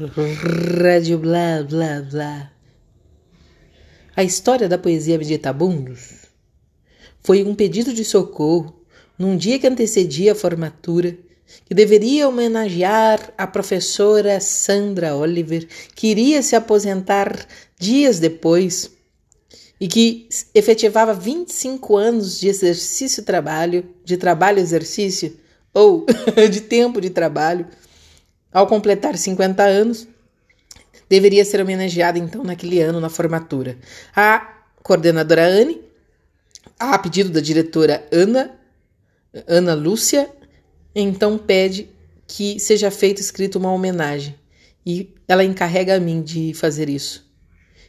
Rádio blá blá blá. A história da poesia Meditabundos foi um pedido de socorro num dia que antecedia a formatura, que deveria homenagear a professora Sandra Oliver, que iria se aposentar dias depois e que efetivava 25 anos de exercício trabalho, de trabalho exercício ou de tempo de trabalho ao completar 50 anos, deveria ser homenageada então naquele ano na formatura. A coordenadora Anne, a pedido da diretora Ana, Ana Lúcia, então pede que seja feito escrito uma homenagem e ela encarrega a mim de fazer isso.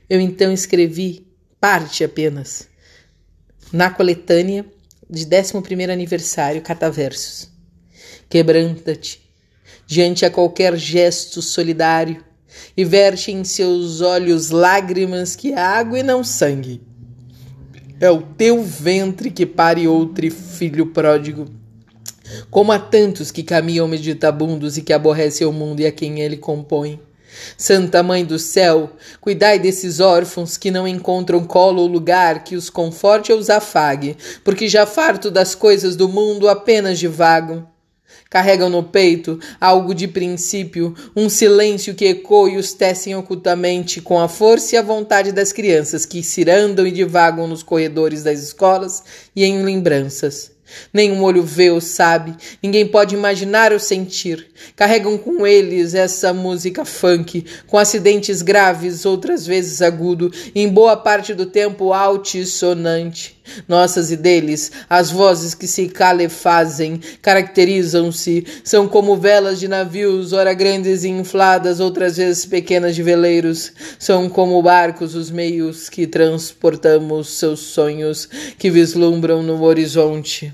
Eu então escrevi parte apenas na coletânea de 11º aniversário Cataversos. Quebranta-te diante a qualquer gesto solidário e verte em seus olhos lágrimas que água e não sangue. É o teu ventre que pare outro filho pródigo. Como há tantos que caminham meditabundos e que aborrecem o mundo e a quem ele compõe. Santa Mãe do Céu, cuidai desses órfãos que não encontram colo ou lugar que os conforte ou os afague, porque já farto das coisas do mundo apenas divagam. Carregam no peito algo de princípio, um silêncio que ecoa e os tecem ocultamente com a força e a vontade das crianças que cirandam e divagam nos corredores das escolas e em lembranças. Nenhum olho vê ou sabe, ninguém pode imaginar ou sentir. Carregam com eles essa música funk, com acidentes graves, outras vezes agudo, e em boa parte do tempo altissonante. Nossas e deles, as vozes que se calefazem, caracterizam-se, são como velas de navios, ora grandes e infladas, outras vezes pequenas de veleiros. São como barcos os meios que transportamos seus sonhos, que vislumbram no horizonte.